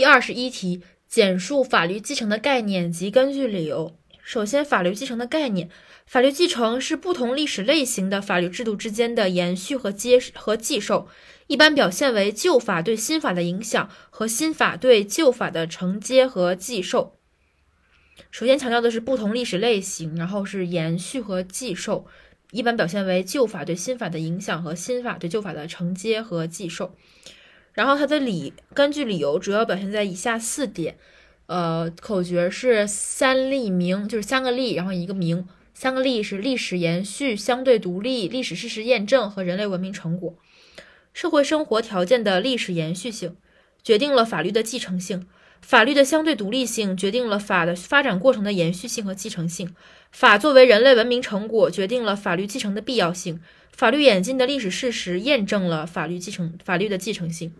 第二十一题，简述法律继承的概念及根据理由。首先，法律继承的概念，法律继承是不同历史类型的法律制度之间的延续和接和继受，一般表现为旧法对新法的影响和新法对旧法的承接和继受。首先强调的是不同历史类型，然后是延续和继受，一般表现为旧法对新法的影响和新法对旧法的承接和继受。然后它的理根据理由主要表现在以下四点，呃，口诀是三立名，就是三个立，然后一个名，三个立是历史延续、相对独立、历史事实验证和人类文明成果。社会生活条件的历史延续性决定了法律的继承性，法律的相对独立性决定了法的发展过程的延续性和继承性，法作为人类文明成果决定了法律继承的必要性。法律演进的历史事实验证了法律继承法律的继承性。